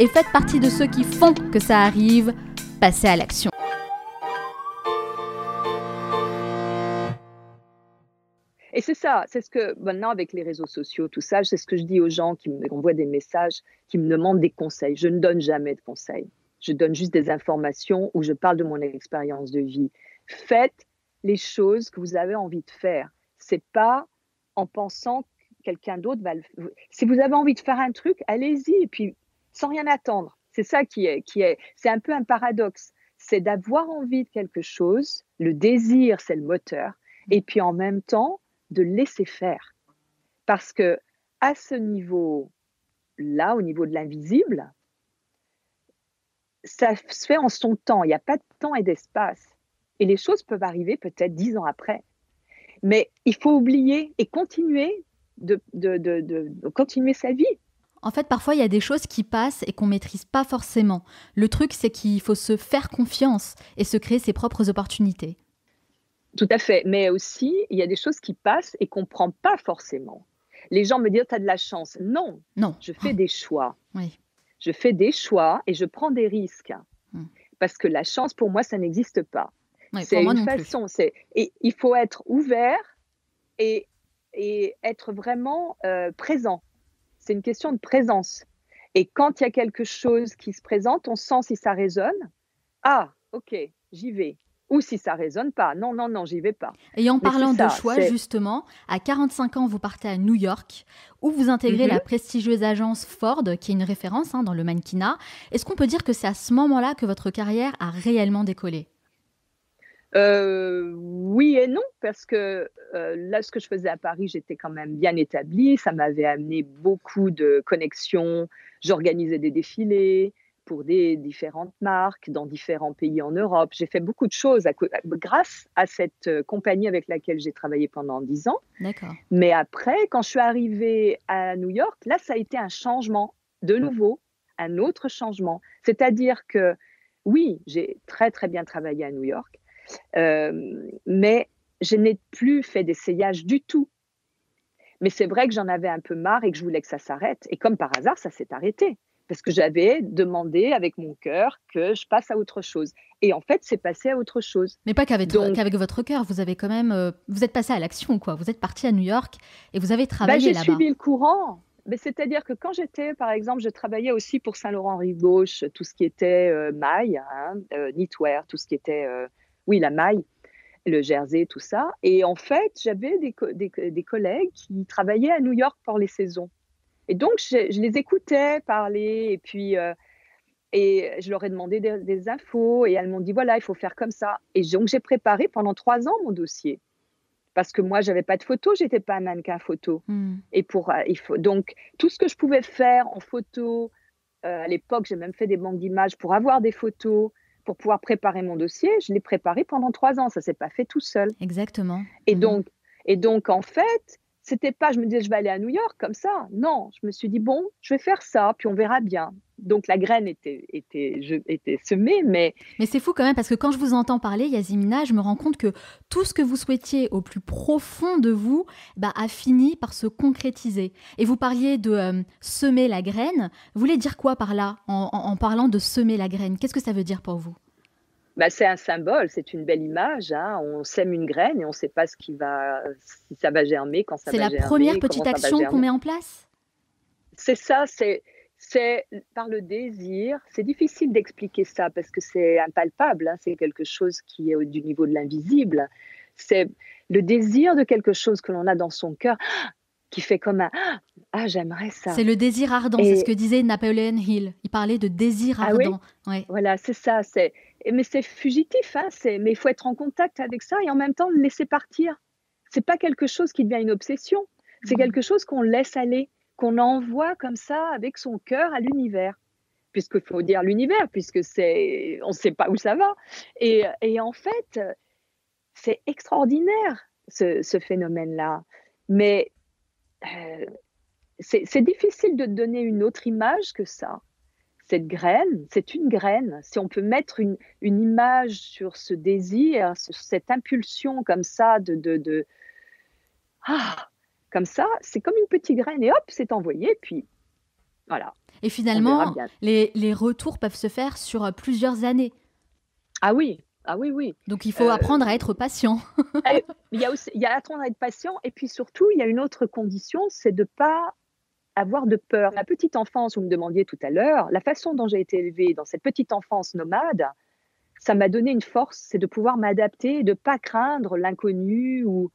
et faites partie de ceux qui font que ça arrive. Passez à l'action. Et c'est ça, c'est ce que maintenant avec les réseaux sociaux, tout ça, c'est ce que je dis aux gens qui m'envoient des messages, qui me demandent des conseils. Je ne donne jamais de conseils. Je donne juste des informations où je parle de mon expérience de vie. Faites les choses que vous avez envie de faire. C'est pas en pensant que quelqu'un d'autre va le Si vous avez envie de faire un truc, allez-y et puis sans rien attendre. C'est ça qui est, c'est un peu un paradoxe. C'est d'avoir envie de quelque chose. Le désir, c'est le moteur. Et puis en même temps, de laisser faire. Parce que à ce niveau-là, au niveau de l'invisible, ça se fait en son temps. Il n'y a pas de temps et d'espace. Et les choses peuvent arriver peut-être dix ans après. Mais il faut oublier et continuer de continuer sa vie. En fait, parfois, il y a des choses qui passent et qu'on maîtrise pas forcément. Le truc, c'est qu'il faut se faire confiance et se créer ses propres opportunités. Tout à fait. Mais aussi, il y a des choses qui passent et qu'on ne prend pas forcément. Les gens me disent, tu as de la chance. Non. Non. Je fais des choix. Oui. Je fais des choix et je prends des risques. Hmm. Parce que la chance, pour moi, ça n'existe pas. Oui, c'est une façon. C'est, et il faut être ouvert et, et être vraiment euh, présent. C'est une question de présence. Et quand il y a quelque chose qui se présente, on sent si ça résonne. Ah, ok, j'y vais. Ou si ça résonne pas. Non, non, non, j'y vais pas. Et en Mais parlant de ça, choix, justement, à 45 ans, vous partez à New York, où vous intégrez Mhm. la prestigieuse agence Ford, qui est une référence hein, dans le mannequinat. Est-ce qu'on peut dire que c'est à ce moment-là que votre carrière a réellement décollé? Euh, oui et non, parce que euh, là, ce que je faisais à Paris, j'étais quand même bien établie. Ça m'avait amené beaucoup de connexions. J'organisais des défilés pour des différentes marques dans différents pays en Europe. J'ai fait beaucoup de choses à grâce à cette euh, compagnie avec laquelle j'ai travaillé pendant dix ans. D'accord. Mais après, quand je suis arrivée à New York, là, ça a été un changement, de nouveau, un autre changement. C'est-à-dire que, oui, j'ai très, très bien travaillé à New York, mais je n'ai plus fait d'essayage du tout. Mais c'est vrai que j'en avais un peu marre et que je voulais que ça s'arrête. Et comme par hasard, ça s'est arrêté. Parce que j'avais demandé avec mon cœur que je passe à autre chose. Et en fait, c'est passé à autre chose. Mais pas qu'avec, Donc- qu'avec votre cœur, vous avez quand même, euh, vous êtes passé à l'action, quoi. Vous êtes parti à New York et vous avez Bah, travaillé j'ai là-bas. suivi le courant. Mais c'est-à-dire que quand j'étais, par exemple, je travaillais aussi pour Saint-Laurent-Rive-Gauche, tout ce qui était euh, maille, hein, euh, knitwear, tout ce qui était, euh, oui, la maille, le jersey, tout ça. Et en fait, j'avais des, co- des, des collègues qui travaillaient à New York pour les saisons. Et donc, je, je les écoutais parler et puis euh, et je leur ai demandé des, des infos et elles m'ont dit voilà, il faut faire comme ça. Et donc, j'ai préparé pendant trois ans mon dossier. Parce que moi, j'avais pas de photo, j'étais pas un mannequin photo. Hmm. Et pour, euh, il faut, donc, tout ce que je pouvais faire en photo, euh, à l'époque, j'ai même fait des banques d'images pour avoir des photos, pour pouvoir préparer mon dossier. Je l'ai préparé pendant trois ans. Ça s'est pas fait tout seul. Exactement. Et Mhm. donc, et donc, en fait, c'était pas, je me disais, je vais aller à New York comme ça. Non, je me suis dit, bon, je vais faire ça, puis on verra bien. Donc la graine était, était, je, était semée, mais... Mais c'est fou quand même, parce que quand je vous entends parler, Yazimina, je me rends compte que tout ce que vous souhaitiez au plus profond de vous bah, a fini par se concrétiser. Et vous parliez de euh, semer la graine. Vous voulez dire quoi par là, en parlant de semer la graine? Qu'est-ce que ça veut dire pour vous? Bah, c'est un symbole, c'est une belle image. Hein. On sème une graine et on ne sait pas ce qui va, si ça va germer, quand ça va germer. C'est la première petite action qu'on met en place? C'est ça, c'est, c'est par le désir. C'est difficile d'expliquer ça parce que c'est impalpable, hein. c'est quelque chose qui est du niveau de l'invisible. C'est le désir de quelque chose que l'on a dans son cœur qui fait comme un ah j'aimerais ça. C'est le désir ardent, c'est ce que disait Napoleon Hill. Il parlait de désir ardent. Ah oui? Voilà, c'est ça. C'est mais c'est fugitif, hein, mais il faut être en contact avec ça et en même temps le laisser partir. C'est pas quelque chose qui devient une obsession, c'est mmh. quelque chose qu'on laisse aller, qu'on envoie comme ça avec son cœur à l'univers. Puisqu'il faut dire l'univers, puisque c'est, on ne sait pas où ça va. Et, en fait, c'est extraordinaire ce, phénomène-là. Mais euh, c'est difficile de donner une autre image que ça cette graine, c'est une graine. Si on peut mettre une, image sur ce désir, sur cette impulsion comme ça de, de, ah, comme ça, c'est comme une petite graine et hop, c'est envoyé, puis voilà. Et finalement, les, retours peuvent se faire sur euh, plusieurs années. Ah oui, ah oui, oui. Donc il faut euh, apprendre à être patient. Eh, il y a aussi, il y a apprendre à être patient, et puis surtout, il y a une autre condition, c'est de pas avoir de peur. La petite enfance, vous me demandiez tout à l'heure, la façon dont j'ai été élevée dans cette petite enfance nomade, ça m'a donné une force, c'est de pouvoir m'adapter, de pas craindre l'inconnu ou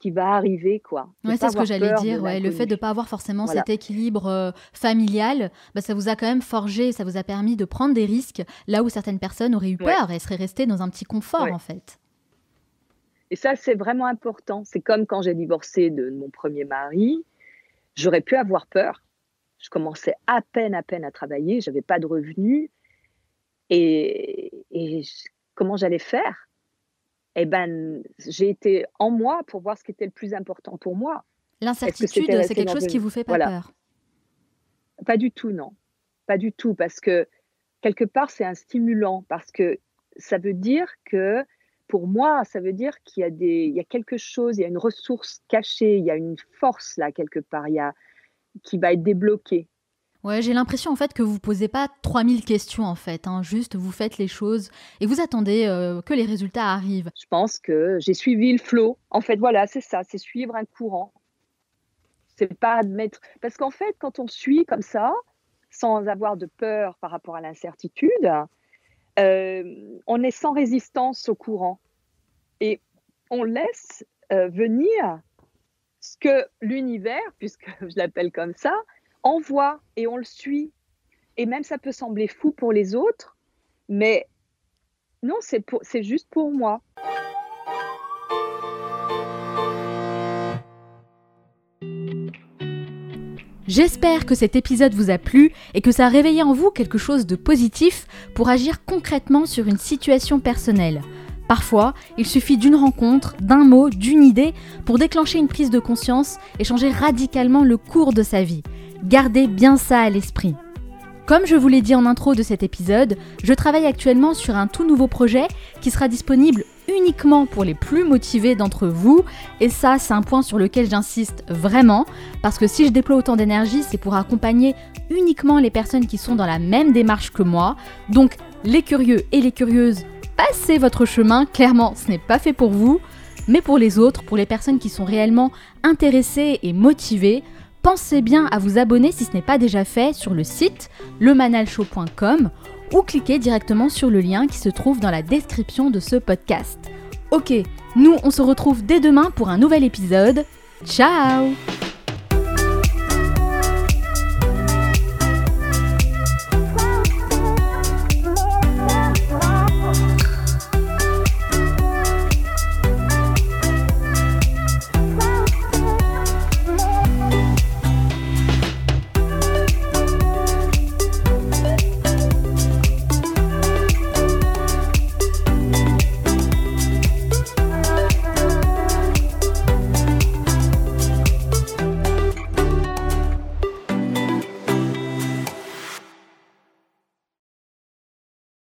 qui va arriver, quoi. Ouais, c'est ce que j'allais dire. Ouais. Le fait de ne pas avoir forcément cet équilibre euh, familial, bah, ça vous a quand même forgé, ça vous a permis de prendre des risques là où certaines personnes auraient eu peur et seraient restées dans un petit confort, en fait. Et ça, c'est vraiment important. C'est comme quand j'ai divorcé de mon premier mari. J'aurais pu avoir peur. Je commençais à peine, à peine à travailler, j'avais pas de revenus. Et, comment j'allais faire? Eh ben, j'ai été en moi pour voir ce qui était le plus important pour moi. L'incertitude, c'est quelque chose qui vous fait pas peur? Pas du tout, non. Pas du tout, parce que quelque part, c'est un stimulant, parce que ça veut dire que pour moi, ça veut dire qu'il y a des, il y a quelque chose, il y a une ressource cachée, il y a une force là quelque part, il y a, qui va être débloquée. Ouais, j'ai l'impression en fait que vous posez pas 3000 questions en fait, hein. juste vous faites les choses et vous attendez euh, que les résultats arrivent. Je pense que j'ai suivi le flot. En fait, voilà, c'est ça, c'est suivre un courant. C'est pas admettre parce qu'en fait, quand on suit comme ça, sans avoir de peur par rapport à l'incertitude, euh, on est sans résistance au courant et on laisse euh, venir ce que l'univers, puisque je l'appelle comme ça, envoie et on le suit. Et même ça peut sembler fou pour les autres, mais non, c'est juste pour moi. J'espère que cet épisode vous a plu et que ça a réveillé en vous quelque chose de positif pour agir concrètement sur une situation personnelle. Parfois, il suffit d'une rencontre, d'un mot, d'une idée pour déclencher une prise de conscience et changer radicalement le cours de sa vie. Gardez bien ça à l'esprit. Comme je vous l'ai dit en intro de cet épisode, je travaille actuellement sur un tout nouveau projet qui sera disponible uniquement pour les plus motivés d'entre vous. Et ça, c'est un point sur lequel j'insiste vraiment, parce que si je déploie autant d'énergie, c'est pour accompagner uniquement les personnes qui sont dans la même démarche que moi. Donc, les curieux et les curieuses, passez votre chemin, clairement, ce n'est pas fait pour vous. Mais pour les autres, pour les personnes qui sont réellement intéressées et motivées, pensez bien à vous abonner si ce n'est pas déjà fait sur le site lemanalshow.com ou cliquez directement sur le lien qui se trouve dans la description de ce podcast. Ok, nous on se retrouve dès demain pour un nouvel épisode. Ciao